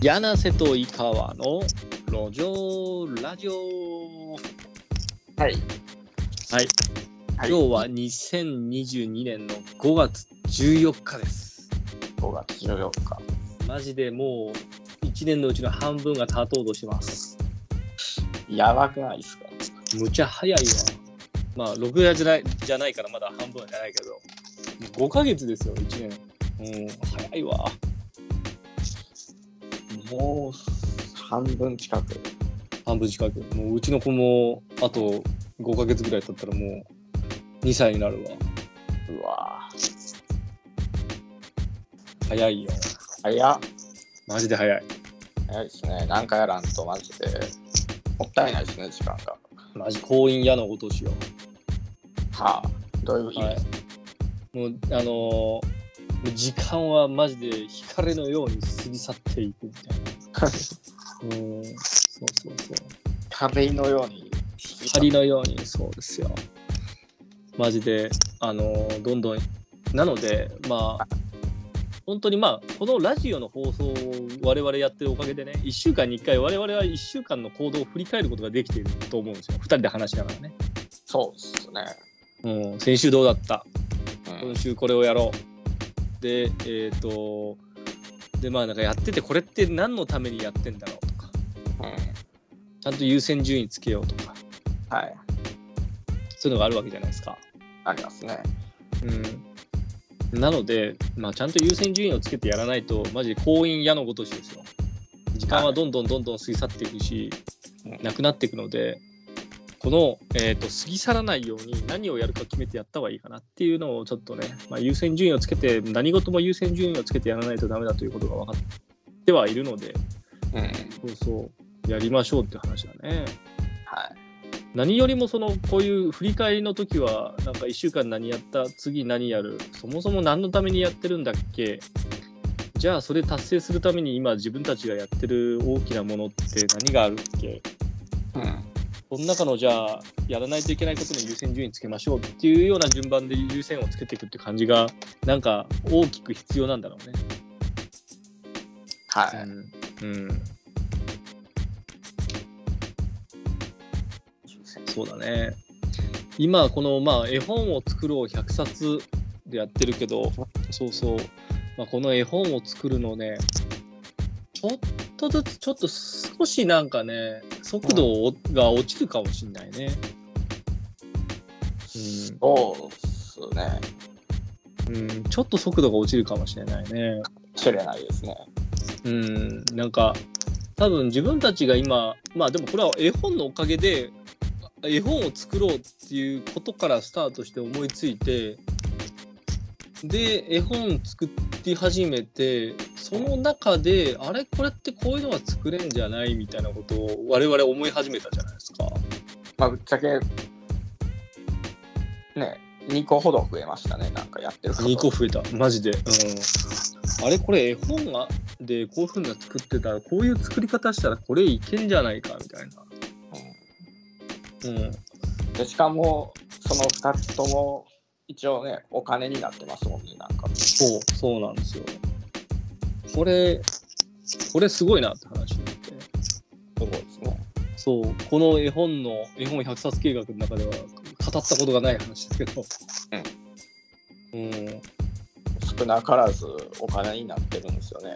柳瀬と井川の路上ラジオ。はい。はい、はい。今日は2022年の5月14日です。5月14日。マジでもう1年のうちの半分が経とうとしてます。やばくないですか？むちゃ早いわ。まあ6月じゃないじゃないからまだ半分じゃないけど。5ヶ月ですよ1年。うん早いわもう半分近く。半分近くもううちの子もあと5ヶ月ぐらい経ったらもう2歳になるわうわ早いよ早っ。マジで早い早いですね。なんかやらんとマジで。もったいないですね、時間が。マジ婚姻矢のごとしよはあ。どういう意味、はいもうあのー時間はマジで光のように過ぎ去っていくみたいなうん。そうそうそう。壁のように。光のようにそうですよマジであのーどんどんなのでまあ本当にまあこのラジオの放送を我々やってるおかげでね1週間に1回我々は1週間の行動を振り返ることができていると思うんですよ。2人で話しながらね、そうですね。うん、先週どうだった？うん。今週これをやろう。で、えっ、と、で、まあなんかやってて、これって何のためにやってんだろうとか、うん。ちゃんと優先順位つけようとか、はい。そういうのがあるわけじゃないですか。ありますね。うん。なので、まあちゃんと優先順位をつけてやらないと、マジで婚姻矢のごとしですよ。時間はどんどんどんどん過ぎ去っていくし、うんなくなっていくので、この、えー、と過ぎ去らないように何をやるか決めてやった方がいいかなっていうのをちょっとね、まあ、優先順位をつけて何事も優先順位をつけてやらないとダメだということが分かってはいるのでうん。そうそうやりましょうって話だねはい。何よりもそのこういう振り返りの時はなんか1週間何やった？次何やる？そもそも何のためにやってるんだっけ？じゃあそれ達成するために今自分たちがやってる大きなものって何があるっけ？うん。その中のじゃあやらないといけないことに優先順位つけましょうっていうような順番で優先をつけていくって感じがなんか大きく必要なんだろうね。はい。うん、うん、そうだね。今このまあ絵本を作ろう100冊でやってるけどそうそう、まあ、この絵本を作るのねちょっとずつちょっと少しなんかね速度が落ちるかもしれないね。そうっすね。うん、うん、ちょっと速度が落ちるかもしれないね。知れないですね。うん、なんか多分自分たちが今まあでもこれは絵本のおかげで絵本を作ろうっていうことからスタートして思いついてで絵本作り始めてその中であれこれってこういうのが作れんじゃないみたいなことを我々思い始めたじゃないですか。まあ、ぶっちゃけ、ね、2個ほど増えましたね。なんかやってること2個増えたマジで。うんあれこれ絵本がでこういうふうな作ってたらこういう作り方したらこれいけんじゃないかみたいな。うん、うんでしかも、その2つとも、一応ね、お金になってますもんね。なんか。そう、そうなんですよ。これ、これすごいなって話になって。すごいですね。そう、この絵本の、絵本100冊計画の中では語ったことがない話ですけど。うん。少なからずお金になってるんですよね。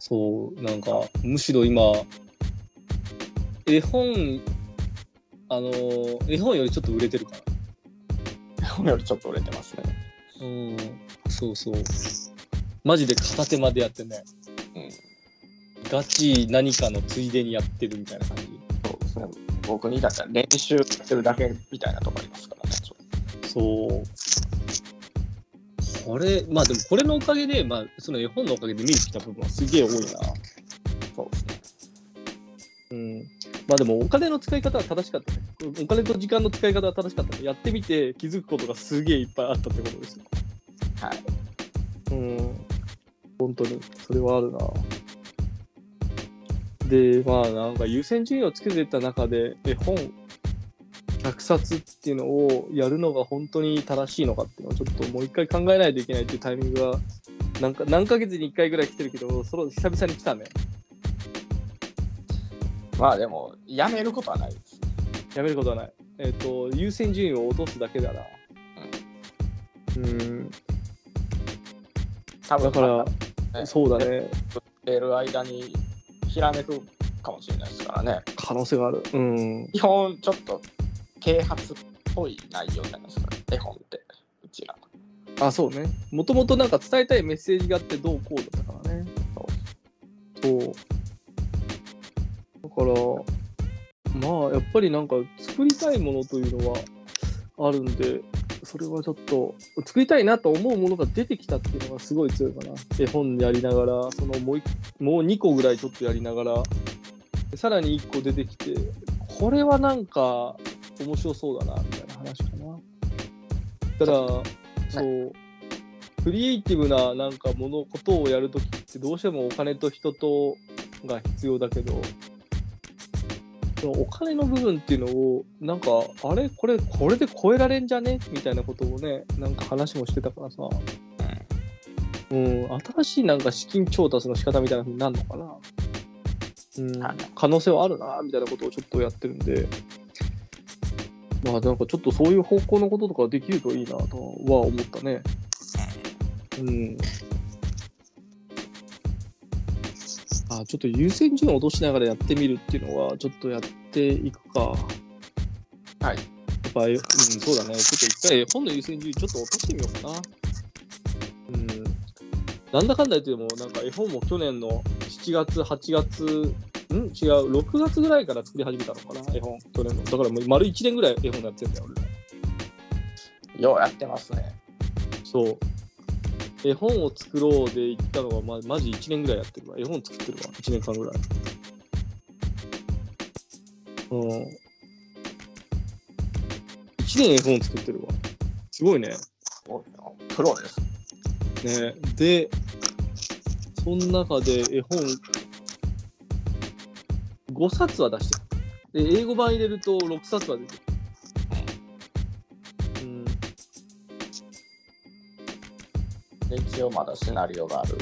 そう、なんか、むしろ今、絵本、あの、絵本よりちょっと売れてるかこれよりちょっと売れてますね。ら。うん。そうそう。マジで片手までやってね。うん。ガチ何かのついでにやってるみたいな感じ。そうですね。僕にだったら練習してるだけみたいなとこありますからね。そう。これ、まあでもこれのおかげで、まあその絵本のおかげで見えてきた部分はすげえ多いな。とそうですね。うん。まあでもお金の使い方は正しかったね。お金と時間の使い方は正しかったね。やってみて気づくことがすげえいっぱいあったってことですよ。はい。うん。本当に、それはあるな。で、まあなんか優先順位をつけてた中で絵本100冊っていうのをやるのが本当に正しいのかっていうのをちょっともう一回考えないといけないっていうタイミングがなんか何ヶ月に1回ぐらい来てるけどその久々に来たね。まあでも、やめることはないです。やめることはない。えっ、と、優先順位を落とすだけだな。うん。多分だから、ねそうだね。てる間にひらめくかもしれないですからね。可能性がある。うん。基本ちょっと啓発っぽい内容じゃないですか、絵本って。うちら。あ、そうね。もともとなんか伝えたいメッセージがあってどうこうだったからね。そう。だから、まあ、やっぱりなんか作りたいものというのはあるんで、それはちょっと、作りたいなと思うものが出てきたっていうのがすごい強いかな。絵本やりながら、そのもういもう2個ぐらいちょっとやりながら、でさらに1個出てきて、これはなんか面白そうだな、みたいな話かな。ただ、そう、クリエイティブななんかものことをやるときってどうしてもお金と人とが必要だけど、お金の部分っていうのを、なんか、あれ？これ、これで超えられんじゃね？みたいなことをね、なんか話もしてたからさ、うん、新しいなんか資金調達の仕方みたいなふうになるのかな。うん。はい、可能性はあるな、みたいなことをちょっとやってるんで、まあなんかちょっとそういう方向のこととかできるといいなとは思ったね。うん。あ、ちょっと優先順位を落としながらやってみるっていうのは、ちょっとやっていくか。はい。やっぱ、うん、そうだね。ちょっと一回本の優先順位ちょっと落としてみようかな。うん。なんだかんだ言っても、なんか絵本も去年の7月、8月、ん？違う、6月ぐらいから作り始めたのかな、絵本、去年の。だからもう丸1年ぐらい絵本やってんだよ、俺ら。ようやってますね。そう。絵本を作ろうで行ったのが、ま、マジ1年ぐらいやってるわ。絵本作ってるわ。1年間ぐらい。うん。1年絵本作ってるわ。すごいね。おプロです。ねで、その中で絵本5冊は出してる。で、英語版入れると6冊は出てる。一応まだシナリオがある。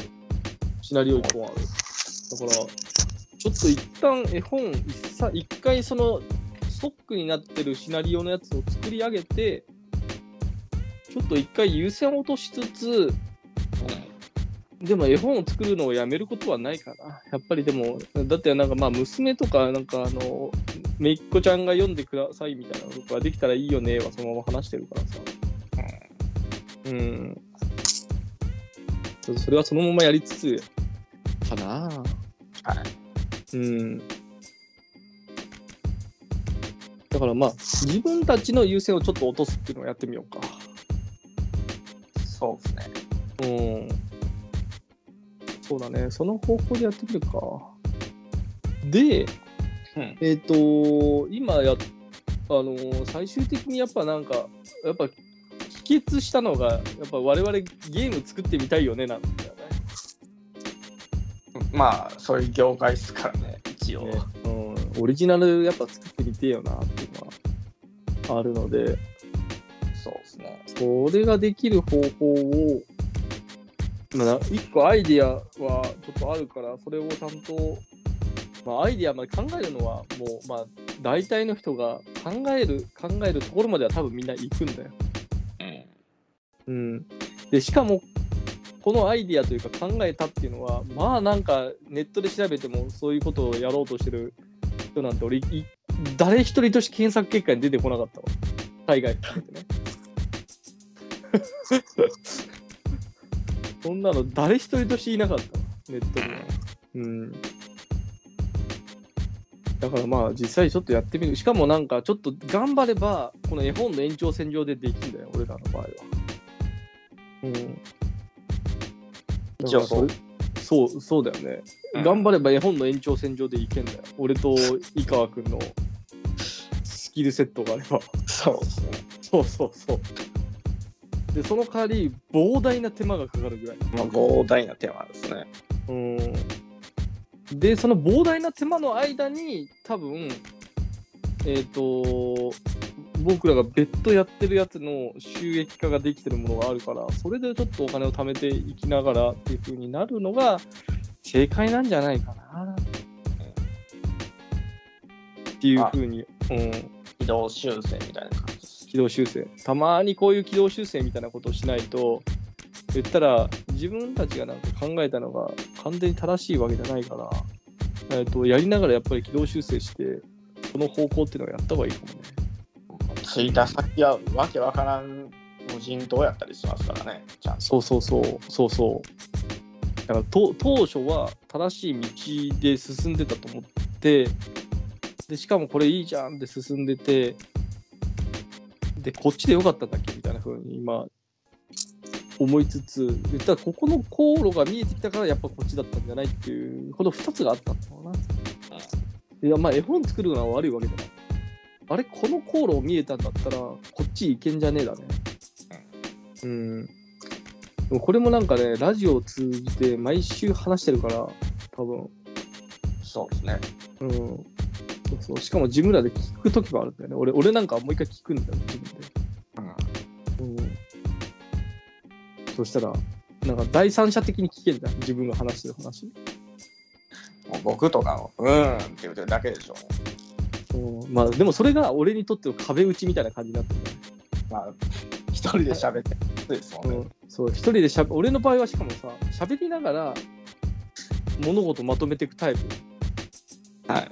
シナリオ1本ある。だから、ちょっと一旦絵本一さ、一回そのストックになってるシナリオのやつを作り上げて、ちょっと一回優先落としつつ、でも絵本を作るのをやめることはないかな。やっぱりでも、だってなんかまあ娘とか、なんかあの、めいっ子ちゃんが読んでくださいみたいなのができたらいいよねはそのまま話してるからさ。うん。ちょっとそれはそのままやりつつ、かなはい。うん。だからまあ、自分たちの優先をちょっと落とすっていうのをやってみようか。そうですね。うん。そうだね。その方向でやってみるか。で、うんえっ、と、今や、あの最終的にやっぱなんか、やっぱ、帰結したのが、やっぱ我々ゲーム作ってみたいよね、なんだよね。まあ、そういう業界ですからね、一応。ねうん、オリジナルやっぱ作ってみてえよなっていうのはあるので、そうですね。それができる方法を、まあ、一個アイディアはちょっとあるから、それをちゃんと、まあ、アイディアまで考えるのは、もう、まあ、大体の人が考える、考えるところまでは多分みんな行くんだよ。うん。うん。で、しかも、このアイディアというか考えたっていうのは、まあなんかネットで調べてもそういうことをやろうとしてる人なんて俺、い誰一人として検索結果に出てこなかったわ。海外含めてね。そんなの誰一人としていなかったわ、ネットには。うん。だからまあ実際ちょっとやってみる。しかもなんかちょっと頑張れば、この絵本の延長線上でできるんだよ、俺らの場合は。うん。一応そうそう、そうだよね。うん頑張れば絵本の延長線上でいけんだよ。俺と井川君のスキルセットがあれば。そうですね。そうそうそう。で、その代わり膨大な手間がかかるぐらい。まあ、膨大なテーマですね。うん。で、その膨大な手間の間に、多分、えっ、と、僕らが別途やってるやつの収益化ができてるものがあるから、それでちょっとお金を貯めていきながらっていう風になるのが正解なんじゃないかな。っていうふうに、うん、軌道修正みたいな感じ。軌道修正たまにこういう軌道修正みたいなことをしないと言ったら自分たちがなんか考えたのが完全に正しいわけじゃないから、えー、とやりながらやっぱり軌道修正してこの方向っていうのをやった方がいいかもね着いた先はわけわからん無人島やったりしますからね、ちゃんと。そうそうそうそうそうだからと当初は正しい道で進んでたと思ってでしかもこれいいじゃんって進んでてでこっちでよかったんだっけみたいな風に今思いつつ言ったらここの航路が見えてきたからやっぱこっちだったんじゃないっていうこの2つがあったんだろうな。いやまあ絵本作るのは悪いわけじゃない。あれこの航路見えたんだったらこっち行けんじゃねえだね。うん。でもこれもなんかねラジオを通じて毎週話してるから多分そうですね。うん。そうそうしかも自分らで聞く時もあるんだよね。俺俺なんかもう一回聞くんだよ自分で。うんうん。そしたらなんか第三者的に聞けんじゃん自分が話してる話。もう僕とかも、うーんって言ってるだけでしょ。う。んまあでもそれが俺にとっての壁打ちみたいな感じになってるまあ、一人で喋ってるですもんね。うん、そう一人でしゃべ俺の場合はしかもさ喋りながら物事まとめていくタイプ。はい。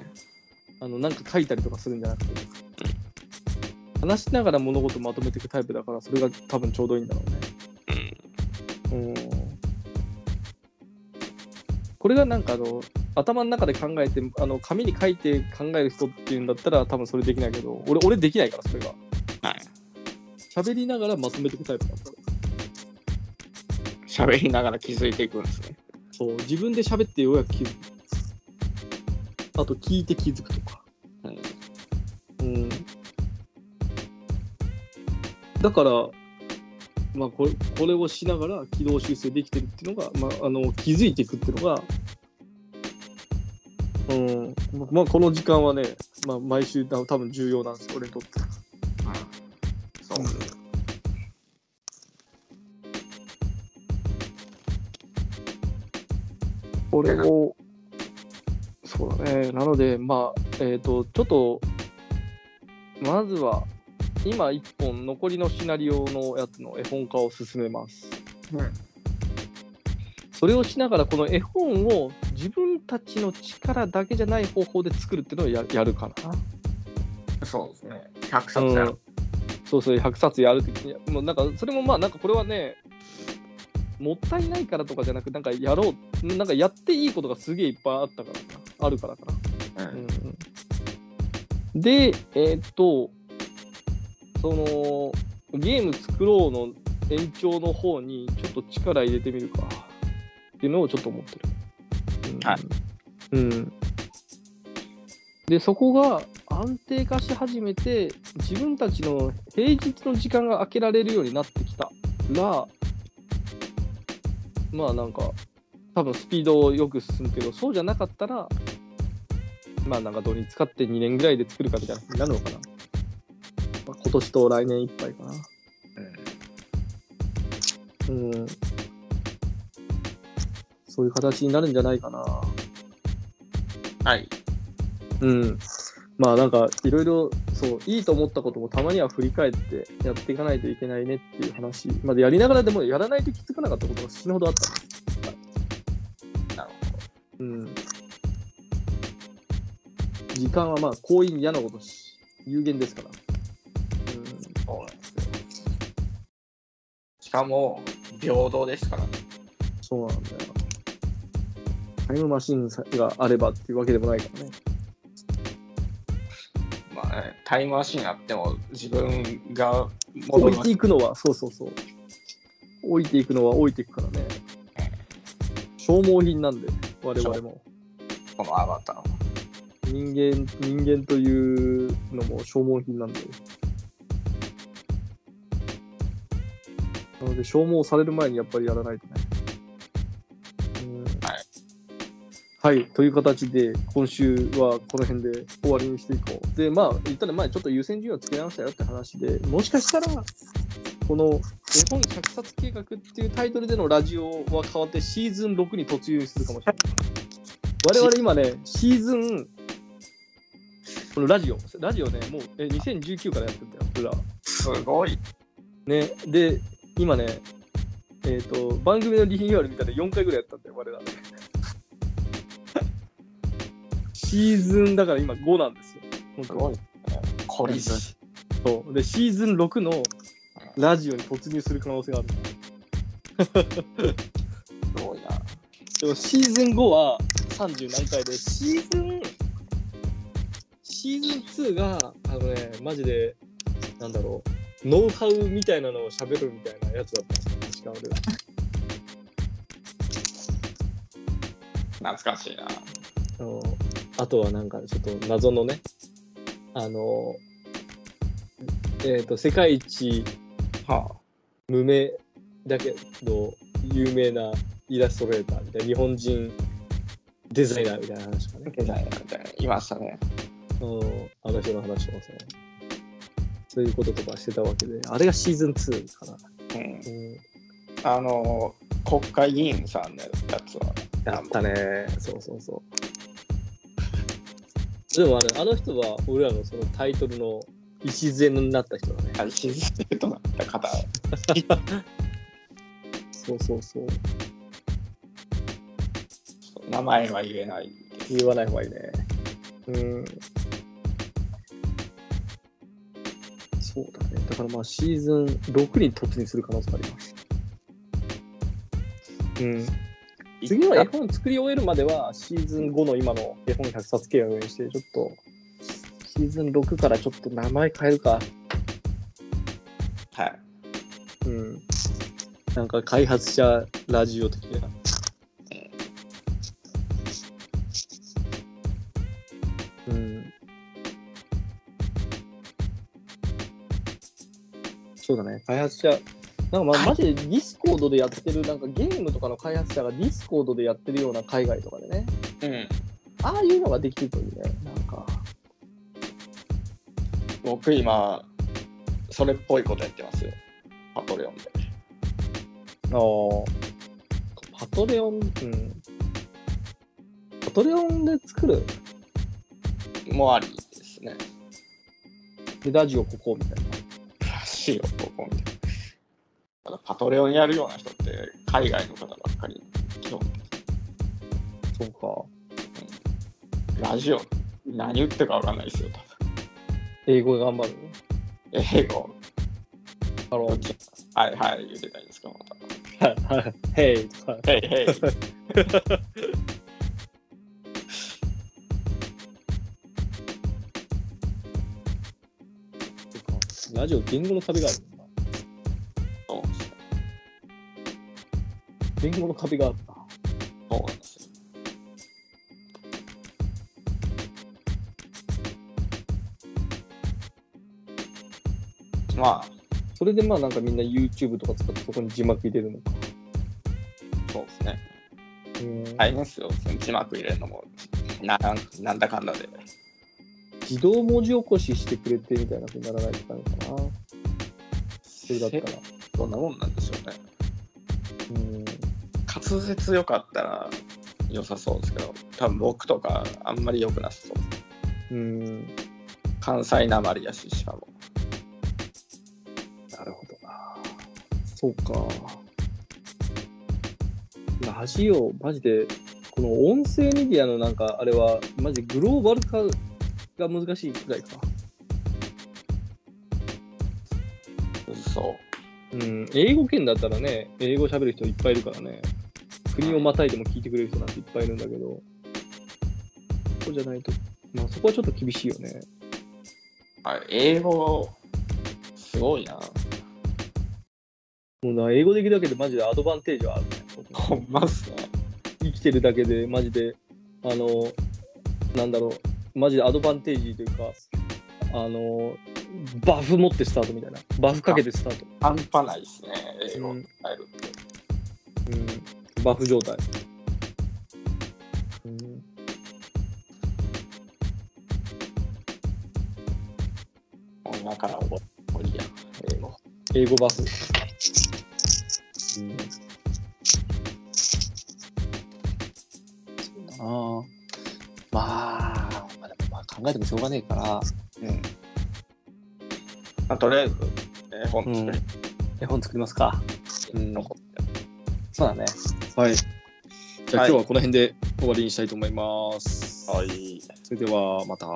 あのなんか書いたりとかするんじゃなくて。話しながら物事まとめていくタイプだからそれが多分ちょうどいいんだろうね。うん。これがなんかあの頭の中で考えてあの紙に書いて考える人っていうんだったら多分それできないけど俺俺できないからそれがはい。喋りながらまとめていくタイプだから喋りながら気づいていくんですね。そう、自分で喋ってようやく気づく。あと、聞いて気づくとか。うんうん。だから、まあこれ、これをしながら軌道修正できてるっていうのが、まあ、あの気づいていくっていうのが、うん、ままあ、この時間はね、まあ、毎週多分重要なんですよ、俺にとって。そう。これを、そうだね。なので、まあ、えっ、と、ちょっと、まずは、今一本、残りのシナリオのやつの絵本化を進めます。うんそれをしながら、この絵本を自分たちの力だけじゃない方法で作るっていうのをややるかな。そうですね。100冊やる。そうそう、100冊やるってもうなんか、それもまあ、なんかこれはね、もったいないからとかじゃなく、なんかやろう、なんかやっていいことがすげえいっぱいあったからか、あるからかな。うんうんで、えーっと、その、ゲーム作ろうの延長の方にちょっと力入れてみるかっていうのをちょっと思ってる。うんはい。うん。で、そこが安定化し始めて、自分たちの平日の時間が空けられるようになってきたら、まあなんか、多分スピードよく進むけど、そうじゃなかったら、まあなんか土日使って2年ぐらいで作るかみたいな風になるのかな。まあ、今年と来年いっぱいかな。うん。そういう形になるんじゃないかな。はい。うん。まあなんかいろいろそういいと思ったこともたまには振り返ってやっていかないといけないねっていう話までやりながらでもやらないと気づかなかったことが死ぬほどあったなるうん。時間はまあ行為に嫌なことし有限ですから。ほど。そうなんですよ。しかも、平等ですからね。うん、そうなんだよ。タイムマシンがあればっていうわけでもないからね。まあね、タイムマシンあっても自分が置いていくのは、そうそうそう。置いていくのは置いていくからね。消耗品なんで、我々も。このアバターは。人間、人間というのも消耗品なんで。なので、消耗される前にやっぱりやらないとね。はい、という形で、今週はこの辺で終わりにしていこう。で、まあ、言ったら前ちょっと優先順位をつけ直したよって話で、もしかしたら、この絵本100冊計画っていうタイトルでのラジオは変わってシーズン6に突入するかもしれない。我々今ね、シーズンこのラジオ、ラジオね、もうえ2019からやってんだよ。すごい。ね、で、今ね、えっ、と、番組のリニューアル見たら4回ぐらいやったんだよ、我ら。シーズンだから今5なんですよ。本当すごいね。懲りず。すそう。で、シーズン6のラジオに突入する可能性がある。ごいな。でもシーズン5は30何回で、シーズン、シーズン2が、あのね、マジで、なんだろう、ノウハウみたいなのを喋るみたいなやつだったんですよ、確か。懐かしいな。あのあとはなんかちょっと謎のね、あの、えっ、と、世界一は無名だけど有名なイラストレーターみたいな、日本人デザイナーみたいな話とかあ。ね。デザイナーみたいな。いましたね。うん、あの人の話とかさ、そういうこととかしてたわけで、あれがシーズン2かな。うん。うん、あの、国会議員さんのやつは。やったね。そうそうそう。でもあれ、あの人は俺らのそのタイトルの礎になった人だね。あとなった方。そうそうそう。名前は言えない。言わない方がいいね。うん。そうだね。だからまあシーズン6に突入する可能性があります。うん。次の絵本作り終えるまではシーズン5の今の絵本100冊計画にして、ちょっとシーズン6からちょっと名前変えるか。はい。うん。なんか開発者ラジオ的な。うん。そうだね、開発者。なんかまマジで Discord でやってる、なんかゲームとかの開発者が Discord でやってるような海外とかでね、うん。ああいうのができるといいね、なんか。僕今、それっぽいことやってますよ。 Patreon で。ああ。 Patreon、うん。パトレオンで作る？もありですね。でラジオここみたいな。らしいよ、ここみたいな。ただパトレオンやるような人って海外の方ばっかり。基本そうか。ラジオ何言ってるかわかんないですよ多英語頑張る分英語。ハロー。はいはい言ってたんですけどまた。はい。はい。ヘイ。ヘイヘイラジオ言語の壁がある言語の壁があった。そうなんですよまあそれでまあなんかみんな YouTube とか使ってそこに字幕入れるのか。そうですねうん大変ですよ字幕入れるのもななんだかんだで自動文字起こししてくれてみたいなふうにならないといけないのかな。それだったら。どんなもんなんでしょうねうん。滑舌良かったら良さそうですけど多分僕とかあんまり良くなさそううん。関西なまりやししかもなるほどな。そうか。ラジオ、マジで、この音声メディアのなんか、あれは、マジでグローバル化が難しいくらいか。そうん、英語圏だったらね、英語喋る人いっぱいいるからね、国をまたいでも聞いてくれる人なんていっぱいいるんだけど、そうじゃないと、まあそこはちょっと厳しいよね。うはい英語すごいなもうな、英語できるだけでマジでアドバンテージはあるね。ほんまっすね生きてるだけで、マジで、あの、なんだろう、マジでアドバンテージというか、あの、バフ持ってスタートみたいな。バフかけてスタート。半端ないですね英語うん伝えるって、うん、バフ状態。うんもう今から覚えりや英語英語バフ。うんそうだなまあ、まあでもまあ考えてもしょうがねえから、うん。まあ、とりあえず、絵本作り、絵本作りますか。うん、残って。そうだね。はい。じゃあ、はい今日はこの辺で終わりにしたいと思います。はい。それではまた。